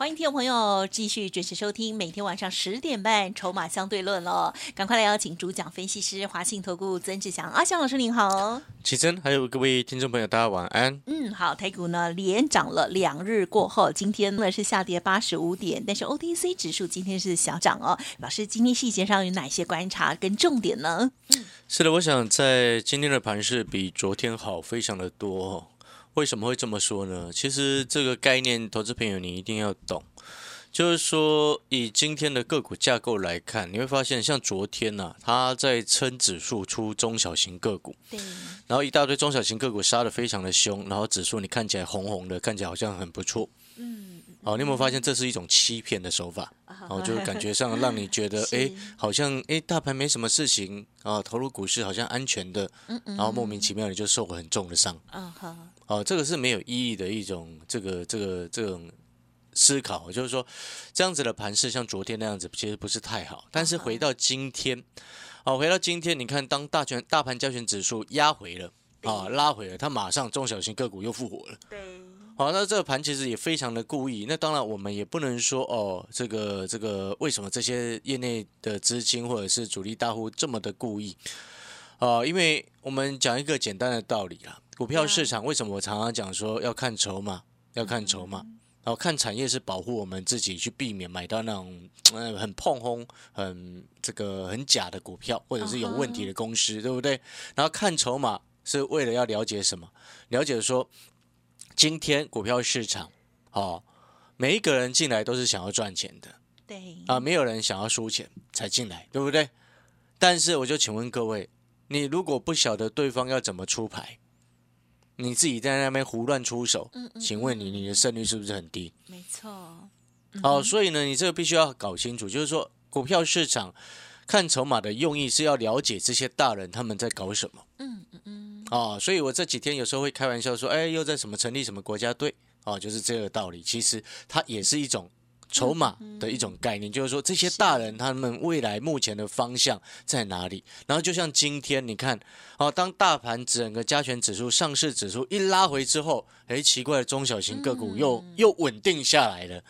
欢迎听众朋友继续准时收听每天晚上十点半《筹码相对论》喽！赶快来邀请主讲分析师华信投顾曾志祥阿祥老师您好，启真，还有各位听众朋友，大家晚安。嗯，好，台股呢连涨了两日过后，今天呢是下跌八十五点，但是 OTC 指数今天是小涨哦。老师，今天细节上有哪些观察跟重点呢？是的，我想在今天的盘势比昨天好非常的多。为什么会这么说呢？其实这个概念，投资朋友你一定要懂。就是说，以今天的个股架构来看，你会发现，像昨天呢，它在撑指数出中小型个股，对，然后一大堆中小型个股杀的非常的凶，然后指数你看起来红红的，看起来好像很不错。嗯，好，你有没有发现这是一种欺骗的手法？哦，就是感觉 上让你觉得，哎，好像哎，大盘没什么事情啊，投入股市好像安全的，嗯然后莫名其妙你就受了很重的伤。嗯好。哦，这个是没有意义的一种这个这个这种思考，就是说这样子的盘势像昨天那样子，其实不是太好。但是回到今天，哦，回到今天，你看当大权大盘交权指数压回了啊，拉回了，它马上中小型个股又复活了。对，好，那这个盘其实也非常的故意。那当然我们也不能说哦，这个这个为什么这些业内的资金或者是主力大户这么的故意啊？因为我们讲一个简单的道理啦。股票市场为什么我常常讲说要看筹码，要看筹码，然后看产业是保护我们自己，去避免买到那种嗯很碰轰、很这个很假的股票，或者是有问题的公司，对不对？然后看筹码是为了要了解什么？了解说今天股票市场，哦，每一个人进来都是想要赚钱的，对啊，没有人想要输钱才进来，对不对？但是我就请问各位，你如果不晓得对方要怎么出牌？你自己在那边胡乱出手，请问你你的胜率是不是很低？没错。好，所以呢，你这个必须要搞清楚，就是说股票市场看筹码的用意是要了解这些大人他们在搞什么。嗯嗯嗯。啊，所以我这几天有时候会开玩笑说，哎，又在什么成立什么国家队？哦，就是这个道理。其实它也是一种。筹码的一种概念，就是说这些大人他们未来目前的方向在哪里？然后就像今天你看，哦，当大盘整个加权指数、上市指数一拉回之后，哎，奇怪的中小型个股又又稳定下来了，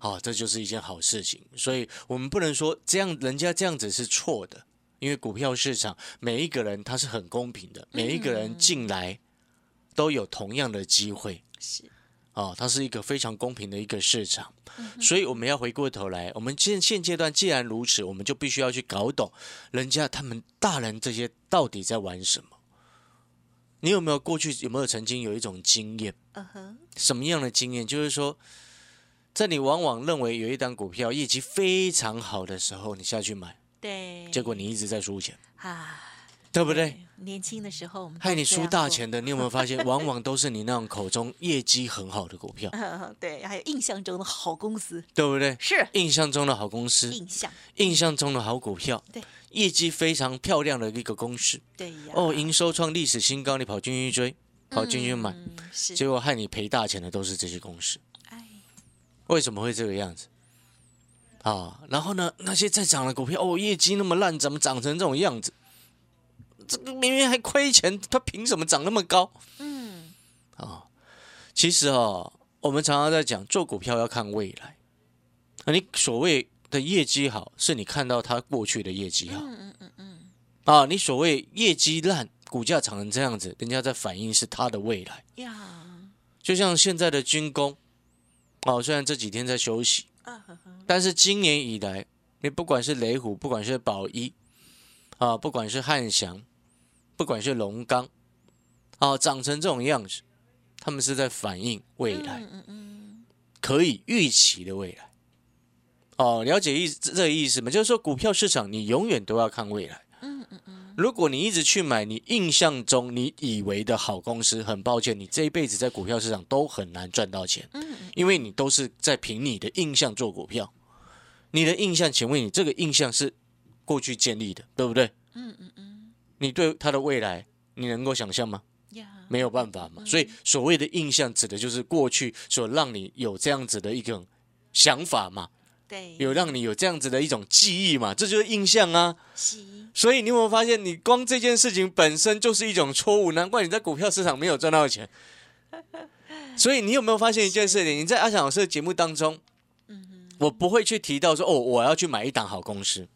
哦，这就是一件好事情。所以我们不能说这样人家这样子是错的，因为股票市场每一个人他是很公平的，每一个人进来都有同样的机会。是。哦，它是一个非常公平的一个市场，所以我们要回过头来，我们现现阶段既然如此，我们就必须要去搞懂人家他们大人这些到底在玩什么。你有没有过去有没有曾经有一种经验？嗯哼，什么样的经验？就是说，在你往往认为有一档股票业绩非常好的时候，你下去买，对，结果你一直在输钱啊。对不对？年轻的时候，害你输大钱的，你有没有发现，往往都是你那种口中业绩很好的股票？对，还有印象中的好公司，对不对？是印象中的好公司，印象印象中的好股票，对，业绩非常漂亮的一个公司，对呀。哦，营收创历史新高，你跑进去追，跑进去买，结果害你赔大钱的都是这些公司。哎，为什么会这个样子？啊，然后呢，那些在涨的股票，哦，业绩那么烂，怎么涨成这种样子？这个明明还亏钱，它凭什么涨那么高？嗯，啊，其实啊，我们常常在讲做股票要看未来。啊，你所谓的业绩好，是你看到它过去的业绩好。嗯嗯嗯嗯。啊，你所谓业绩烂，股价涨成这样子，人家在反映是它的未来。呀，就像现在的军工，哦，虽然这几天在休息，但是今年以来，你不管是雷虎，不管是宝一，啊，不管是汉翔。不管是龙钢，啊，长成这种样子，他们是在反映未来，可以预期的未来。哦，了解意这个意思吗？就是说，股票市场你永远都要看未来。嗯嗯嗯。如果你一直去买你印象中你以为的好公司，很抱歉，你这一辈子在股票市场都很难赚到钱。因为你都是在凭你的印象做股票，你的印象，请问你这个印象是过去建立的，对不对？嗯嗯嗯。你对他的未来，你能够想象吗？没有办法嘛。所以所谓的印象，指的就是过去所让你有这样子的一种想法嘛。对，有让你有这样子的一种记忆嘛，这就是印象啊。所以你有没有发现，你光这件事情本身就是一种错误？难怪你在股票市场没有赚到钱。所以你有没有发现一件事情？你在阿翔老师的节目当中，我不会去提到说哦，我要去买一档好公司，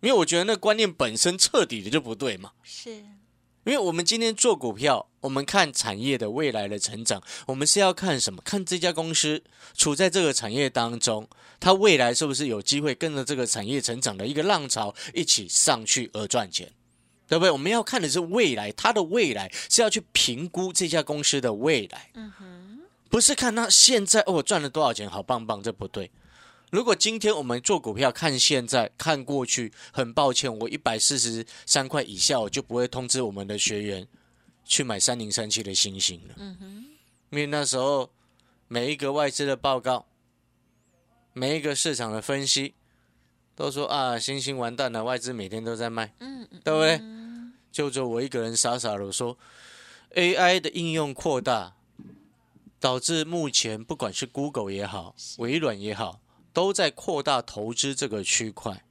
因为我觉得那观念本身彻底的就不对嘛。是。因为我们今天做股票，我们看产业的未来的成长，我们是要看什么？看这家公司处在这个产业当中，它未来是不是有机会跟着这个产业成长的一个浪潮一起上去而赚钱，对不对？我们要看的是未来，它的未来是要去评估这家公司的未来，嗯哼，不是看它现在哦赚了多少钱，好棒棒，这不对。如果今天我们做股票，看现在看过去，很抱歉，我一百四十三块以下，我就不会通知我们的学员去买三零三七的星星了。嗯哼，因为那时候每一个外资的报告，每一个市场的分析，都说啊，星星完蛋了，外资每天都在卖，嗯嗯，对不对？就只我一个人傻傻的说，AI 的应用扩大，导致目前不管是 Google 也好，微软也好。都在扩大投资这个区块，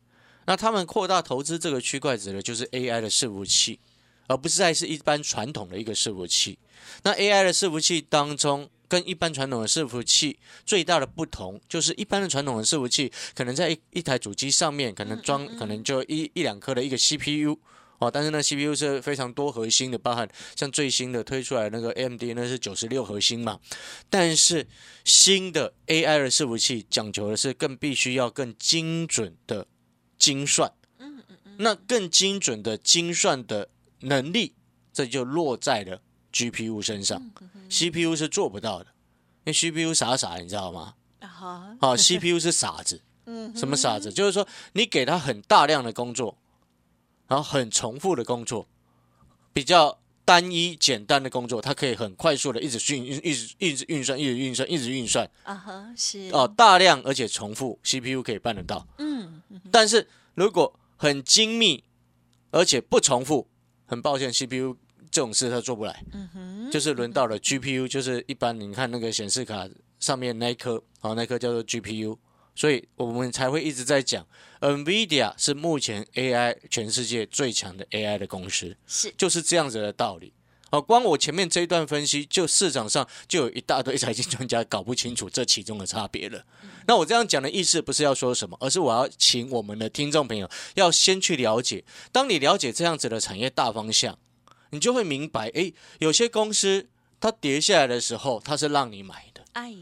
那他们扩大投资这个区块指的就是 AI 的伺服器，而不是再是一般传统的一个伺服器。那 AI 的伺服器当中，跟一般传统的伺服器最大的不同，就是一般的传统的伺服器可能在一一台主机上面可能装可能就一一两颗的一个 CPU。哦，但是呢，CPU 是非常多核心的，包含像最新的推出来那个 AMD，那是九十六核心嘛。但是新的 AI 的伺服器讲求的是更必须要更精准的精算。嗯嗯嗯。那更精准的精算的能力，这就落在了 GPU 身上，CPU 是做不到的，因为 CPU 傻傻，你知道吗？好，好，CPU 是傻子。嗯。什么傻子？就是说你给他很大量的工作。然后很重复的工作，比较单一简单的工作，它可以很快速的一直运一直一直运算，一直运算，一直运算。啊哈，是哦，大量而且重复，CPU 可以办得到。嗯，但是如果很精密而且不重复，很抱歉，CPU 这种事它做不来。嗯哼，就是轮到了 GPU，就是一般你看那个显示卡上面那一颗，好，那颗叫做 GPU。所以我们才会一直在讲，NVIDIA 是目前 AI 全世界最强的 AI 的公司，是就是这样子的道理。哦，光我前面这一段分析，就市场上就有一大堆财经专家搞不清楚这其中的差别了。那我这样讲的意思不是要说什么，而是我要请我们的听众朋友要先去了解。当你了解这样子的产业大方向，你就会明白，诶，有些公司它跌下来的时候，它是让你买的。哎。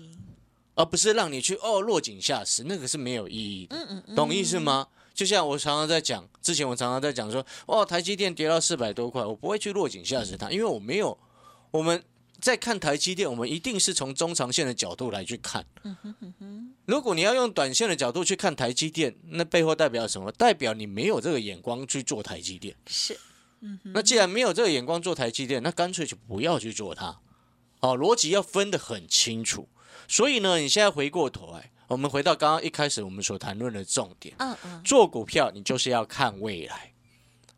而不是让你去哦落井下石，那个是没有意义的，懂意思吗？就像我常常在讲，之前我常常在讲说，哦，台积电跌到四百多块，我不会去落井下石它，因为我没有。我们在看台积电，我们一定是从中长线的角度来去看。如果你要用短线的角度去看台积电，那背后代表什么？代表你没有这个眼光去做台积电。是，那既然没有这个眼光做台积电，那干脆就不要去做它。哦，逻辑要分得很清楚。所以呢，你现在回过头来，我们回到刚刚一开始我们所谈论的重点。嗯嗯，做股票你就是要看未来。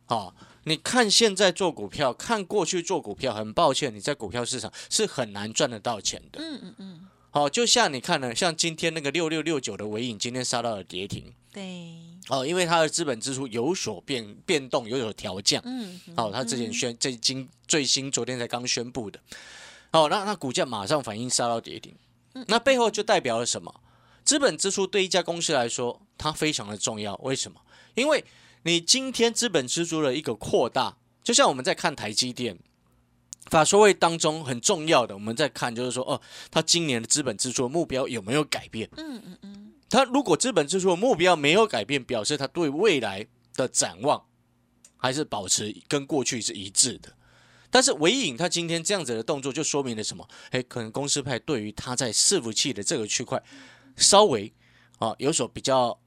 好，你看现在做股票，看过去做股票，很抱歉，你在股票市场是很难赚得到钱的。嗯嗯嗯。好，就像你看呢，像今天那个六六六九的尾影，今天杀到了跌停。对。哦，因为它的资本支出有所变变动，有所调降。嗯。哦，它之前宣最今最新昨天才刚宣布的。哦，那那股价马上反应杀到跌停。那背后就代表了什么？资本支出对一家公司来说，它非常的重要。为什么？因为你今天资本支出的一个扩大，就像我们在看台积电法说会当中很重要的，我们在看就是说，哦，它今年的资本支出目标有没有改变？嗯嗯嗯。它如果资本支出的目标没有改变，表示它对未来的展望还是保持跟过去是一致的。但是尾影他今天这样子的动作，就说明了什么？哎，可能公司派对于他在伺服器的这个区块，稍微啊有所比较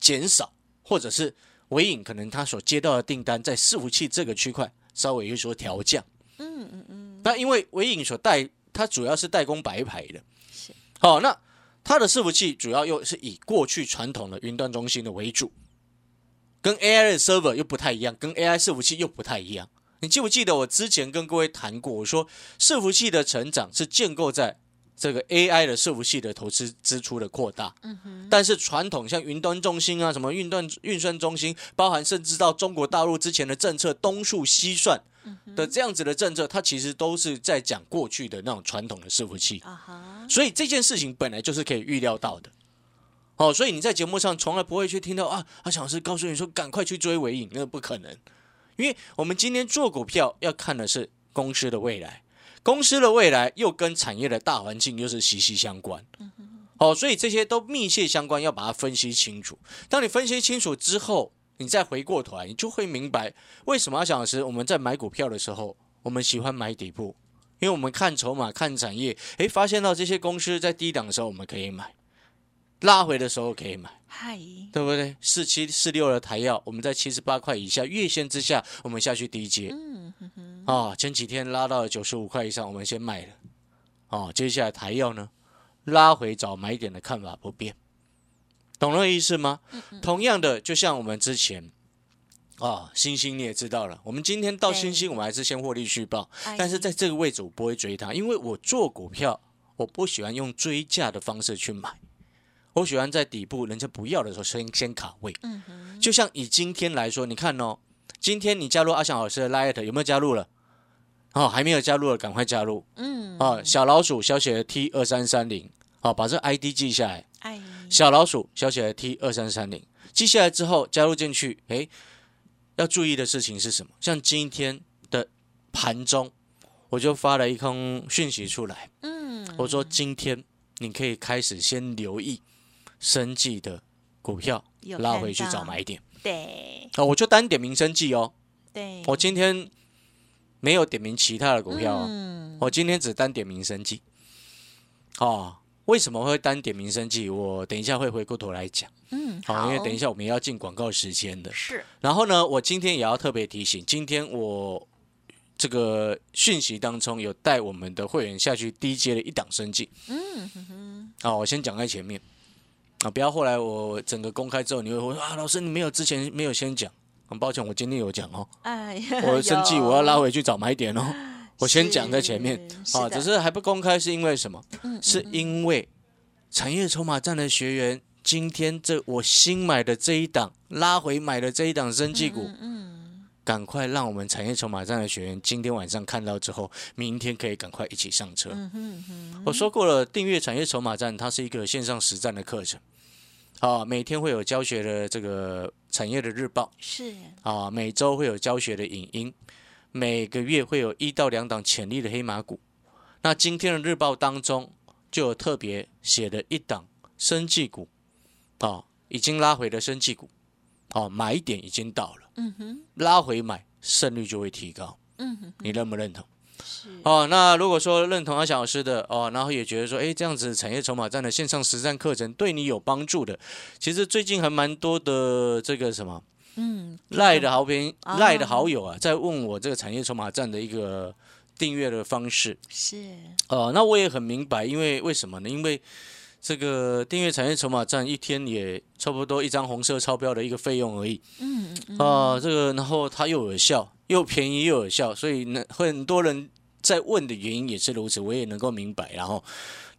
减少，或者是尾影可能他所接到的订单在伺服器这个区块稍微有所调降。嗯嗯嗯。那因为尾影所代，它主要是代工白牌的。是。好，那它的伺服器主要又是以过去传统的云端中心的为主，跟 AI 的 server 又不太一样，跟 AI 伺服器又不太一样。你记不记得我之前跟各位谈过？我说伺服器的成长是建构在这个 AI 的伺服器的投资支出的扩大。但是传统像云端中心啊，什么运断运算中心，包含甚至到中国大陆之前的政策东数西算的这样子的政策，它其实都是在讲过去的那种传统的伺服器。啊哈。所以这件事情本来就是可以预料到的。哦，所以你在节目上从来不会去听到啊，阿强老师告诉你说赶快去追尾影，那不可能。因为我们今天做股票要看的是公司的未来，公司的未来又跟产业的大环境又是息息相关。哦，所以这些都密切相关，要把它分析清楚。当你分析清楚之后，你再回过头来，你就会明白为什么阿翔老师我们在买股票的时候，我们喜欢买底部，因为我们看筹码、看产业，诶，发现到这些公司在低档的时候我们可以买，拉回的时候可以买。嗨，对不对？四七四六的台药，我们在七十八块以下月线之下，我们下去低接。嗯哼哼。啊，前几天拉到了九十五块以上，我们先卖了。哦，接下来台药呢，拉回找买点的看法不变，懂了意思吗？同样的，就像我们之前啊，星星你也知道了，我们今天到星星，我们还是先获利续报。但是在这个位置，我不会追它，因为我做股票，我不喜欢用追价的方式去买。我喜欢在底部人家不要的时候先先卡位，嗯哼，就像以今天来说，你看哦，今天你加入阿翔老师的 Light 有没有加入了？哦，还没有加入的赶快加入，嗯，哦，小老鼠小写的 T 二三三零，哦，把这 ID 记下来，哎，小老鼠小写的 T 二三三零，记下来之后加入进去，哎，要注意的事情是什么？像今天的盘中，我就发了一封讯息出来，嗯，我说今天你可以开始先留意。生计的股票拉回去找买点，对，啊，我就单点名生计哦，对，我今天没有点名其他的股票，嗯，我今天只单点名生计，哦，为什么会单点名生计？我等一下会回过头来讲，嗯，好，因为等一下我们要进广告时间的，是，然后呢，我今天也要特别提醒，今天我这个讯息当中有带我们的会员下去低阶的一档生计，嗯哼哼，啊，我先讲在前面。啊！不要后来我整个公开之后，你会说啊，老师你没有之前没有先讲，很抱歉，我今天有讲哦。哎，我生气，我要拉回去找买点哦。我先讲在前面啊，只是还不公开，是因为什么？是因为产业筹码站的学员，今天这我新买的这一档拉回买的这一档生技股，嗯，赶快让我们产业筹码站的学员今天晚上看到之后，明天可以赶快一起上车。我说过了，订阅产业筹码站，它是一个线上实战的课程。啊，每天会有教学的这个产业的日报，是啊，每周会有教学的影音，每个月会有一到两档潜力的黑马股。那今天的日报当中就有特别写的一档生技股，啊，已经拉回的生技股，哦，买点已经到了，嗯哼，拉回买胜率就会提高，嗯哼，你认不认同？哦，那如果说认同阿小老师的哦，然后也觉得说，哎，这样子产业筹码站的线上实战课程对你有帮助的，其实最近还蛮多的这个什么，嗯，赖的好评赖的好友啊，在问我这个产业筹码站的一个订阅的方式。是，哦，那我也很明白，因为为什么呢？因为这个订阅产业筹码站一天也差不多一张红色钞票的一个费用而已。嗯嗯。啊，这个然后它又有效。又便宜又有效，所以呢，很多人在问的原因也是如此，我也能够明白。然后，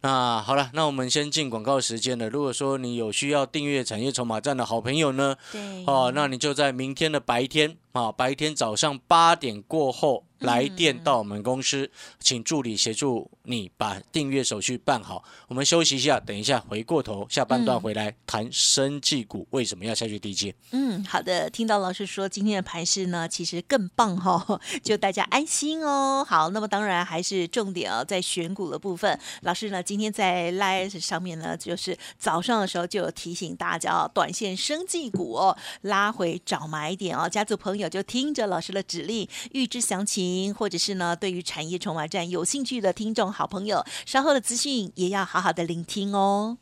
那好了，那我们先进广告时间了。如果说你有需要订阅产业筹码站的好朋友呢，对，哦，那你就在明天的白天啊，白天早上八点过后。来电到我们公司，请助理协助你把订阅手续办好。我们休息一下，等一下回过头下半段回来谈生技股为什么要下去低阶。嗯，好的，听到老师说今天的盘势呢，其实更棒哈，就大家安心哦。好，那么当然还是重点哦，在选股的部分，老师呢今天在 Live 上面呢，就是早上的时候就有提醒大家哦，短线生技股哦拉回找买点哦，家族朋友就听着老师的指令，预知详情。或者是呢，对于产业筹码站有兴趣的听众好朋友，稍后的资讯也要好好的聆听哦。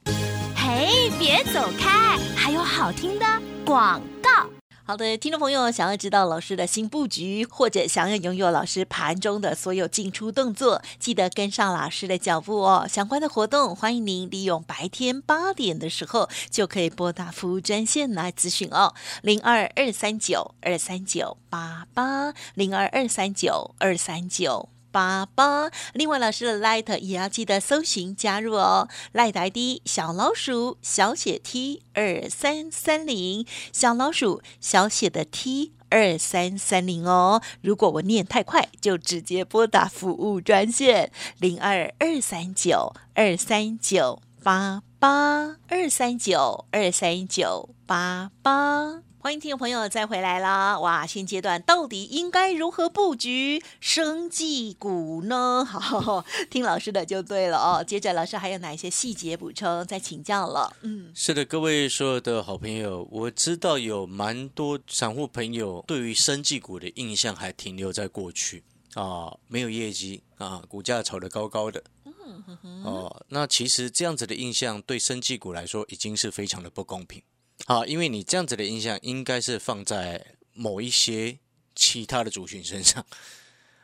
嘿，别走开，还有好听的广告。好的，听众朋友，想要知道老师的新布局，或者想要拥有老师盘中的所有进出动作，记得跟上老师的脚步哦。相关的活动，欢迎您利用白天八点的时候就可以拨打服务专线来咨询哦，零二二三九二三九八八，零二二三九二三九。八八，另外老师的 Light 也要记得搜寻加入哦，Light ID 小老鼠小写 T 二三三零，小老鼠小写的 T 二三三零哦。如果我念太快，就直接拨打服务专线。零二二三九二三九八八。二三九二三九八八。欢迎听众朋友再回来啦！哇，现阶段到底应该如何布局生技股呢？好，听老师的就对了哦。接着老师还有哪一些细节补充？再请教了。嗯，是的，各位所有的好朋友，我知道有蛮多散户朋友对于生技股的印象还停留在过去啊，没有业绩啊，股价炒得高高的。嗯哼哦，那其实这样子的印象对生技股来说已经是非常的不公平。好，因为你这样子的印象应该是放在某一些其他的族群身上。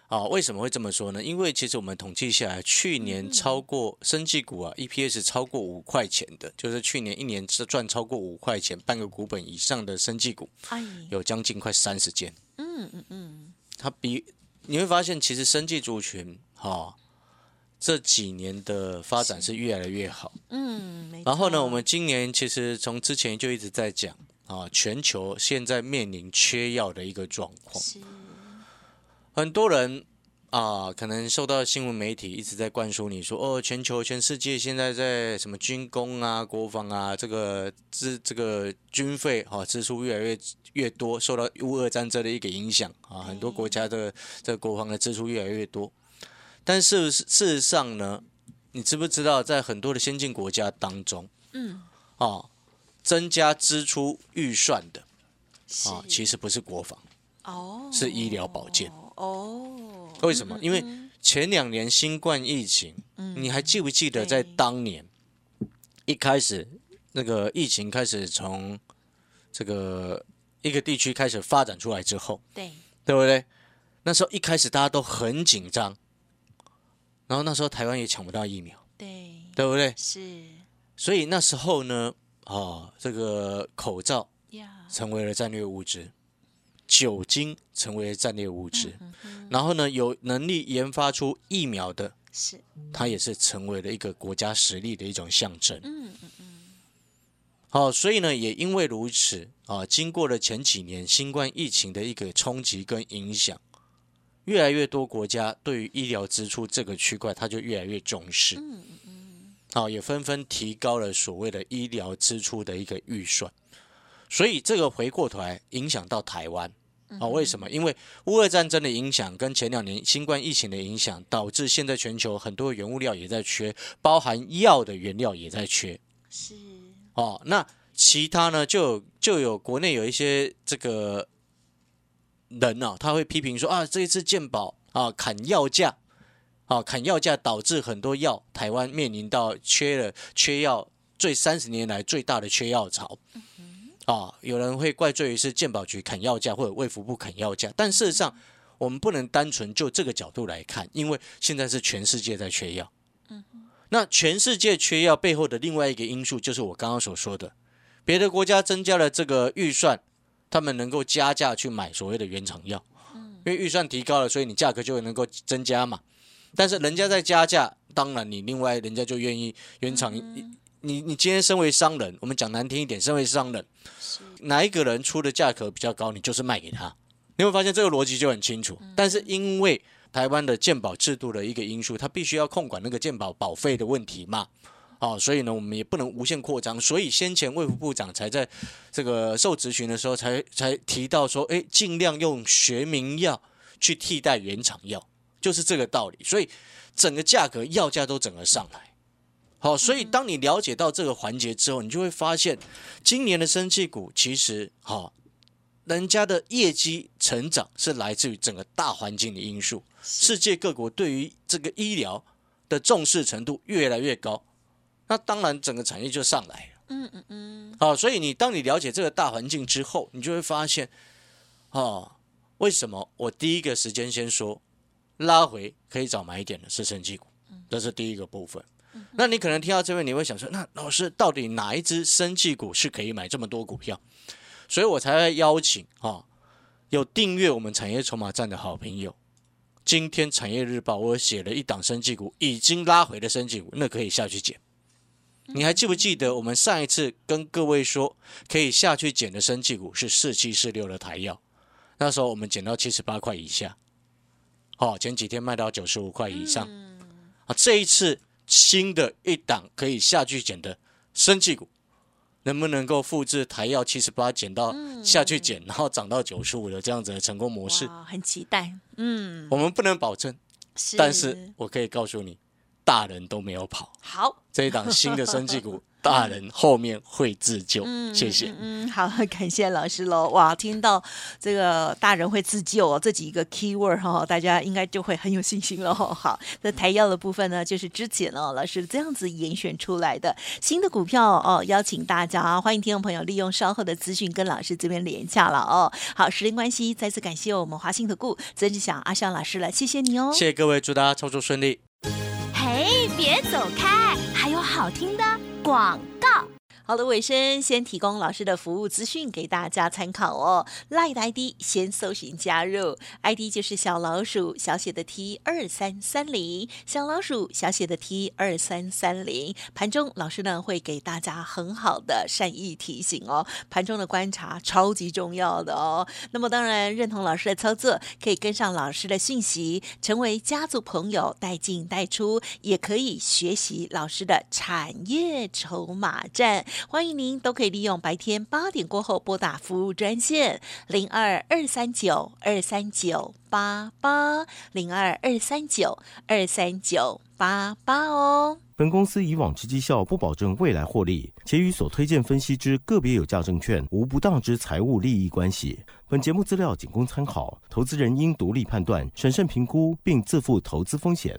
啊，为什么会这么说呢？因为其实我们统计下来，去年超过生技股啊，EPS 超过五块钱的，就是去年一年是赚超过五块钱半个股本以上的生技股，有将近快三十件。嗯嗯嗯，它比你会发现，其实生技族群哈。这几年的发展是。越来越好，嗯，然后呢，我们今年其实从之前就一直在讲啊，全球现在面临缺药的一个状况，很多人啊，可能受到新闻媒体一直在灌输你说，哦，全球全世界现在在什么军工啊、国防啊，这个支这个军费哈支出越来越越多，受到乌俄战争的一个影响啊，很多国家的这个国防的支出越来越多。但是事实上呢，你知不知道，在很多的先进国家当中，嗯，啊，增加支出预算的，啊，其实不是国防，哦，是医疗保健，哦，为什么？因为前两年新冠疫情，嗯，你还记不记得在当年一开始那个疫情开始从这个一个地区开始发展出来之后，对，对不对？那时候一开始大家都很紧张。然后那时候台湾也抢不到疫苗，对，对不对？是，所以那时候呢，啊，这个口罩成为了战略物资，酒精成为了战略物资，然后呢，有能力研发出疫苗的，是，它也是成为了一个国家实力的一种象征。嗯嗯嗯。好，所以呢，也因为如此啊，经过了前几年新冠疫情的一个冲击跟影响。越来越多国家对于医疗支出这个区块，它就越来越重视。嗯嗯好，也纷纷提高了所谓的医疗支出的一个预算。所以这个回过头来影响到台湾啊？为什么？因为乌俄战争的影响跟前两年新冠疫情的影响，导致现在全球很多原物料也在缺，包含药的原料也在缺。是。哦，那其他呢？就就有国内有一些这个。人呢，他会批评说啊，这一次健保啊砍药价，啊砍药价导致很多药台湾面临到缺了缺药，最三十年来最大的缺药潮。啊，有人会怪罪于是健保局砍药价或者卫福部砍药价，但事实上我们不能单纯就这个角度来看，因为现在是全世界在缺药。那全世界缺药背后的另外一个因素就是我刚刚所说的，别的国家增加了这个预算。他们能够加价去买所谓的原厂药，因为预算提高了，所以你价格就能够增加嘛。但是人家在加价，当然你另外人家就愿意原厂。你你今天身为商人，我们讲难听一点，身为商人，哪一个人出的价格比较高，你就是卖给他。你会发现这个逻辑就很清楚。但是因为台湾的鉴保制度的一个因素，它必须要控管那个鉴保保费的问题嘛。哦，所以呢，我们也不能无限扩张，所以先前卫福部长才在这个受质询的时候，才才提到说，哎，尽量用学名药去替代原厂药，就是这个道理。所以整个价格药价都整个上来。好，所以当你了解到这个环节之后，你就会发现，今年的生气股其实，哈，人家的业绩成长是来自于整个大环境的因素，世界各国对于这个医疗的重视程度越来越高。那当然，整个产业就上来了。嗯嗯嗯。好，所以你当你了解这个大环境之后，你就会发现，哦，为什么我第一个时间先说拉回可以找买点的是生技股，这是第一个部分。那你可能听到这边，你会想说，那老师到底哪一只生技股是可以买这么多股票？所以我才会邀请啊，有订阅我们产业筹码站的好朋友。今天产业日报我写了一档生技股，已经拉回的生技股，那可以下去捡。你还记不记得我们上一次跟各位说可以下去捡的生技股是四七四六的台药？那时候我们捡到七十八块以下，好，前几天卖到九十五块以上。啊，这一次新的一档可以下去捡的生技股。能不能够复制台药七十八减到下去捡，然后涨到九十五的这样子的成功模式？很期待。嗯，我们不能保证，但是我可以告诉你，大人都没有跑。好，这一档新的生技股。大人后面会自救，谢谢。嗯，好，感谢老师喽。哇，听到这个大人会自救哦，这几个 key word 哈，大家应该就会很有信心了。好，那台药的部分呢，就是之前哦，老师这样子严选出来的新的股票哦，邀请大家欢迎听众朋友利用稍后的资讯跟老师这边连下了哦。好，时间关系，再次感谢我们华信的顾曾志祥阿香老师了，谢谢你哦。谢谢各位，祝大家操作顺利。别走开，还有好听的。广告。好的，尾声先提供老师的服务资讯给大家参考哦。Line ID 先搜寻加入，ID 就是小老鼠小写的 T 二三三零，小老鼠小写的 T 二三三零。盘中老师呢会给大家很好的善意提醒哦，盘中的观察超级重要的哦。那么当然认同老师的操作，可以跟上老师的讯息，成为家族朋友带进带出，也可以学习老师的产业筹码战。欢迎您都可以利用白天八点过后拨打服务专线零二二三九二三九八八零二二三九二三九八八哦。本公司以往之绩效不保证未来获利，且与所推荐分析之个别有价证券无不当之财务利益关系。本节目资料仅供参考，投资人应独立判断、审慎评估，并自负投资风险。